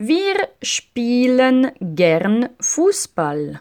Wir spielen gern Fußball.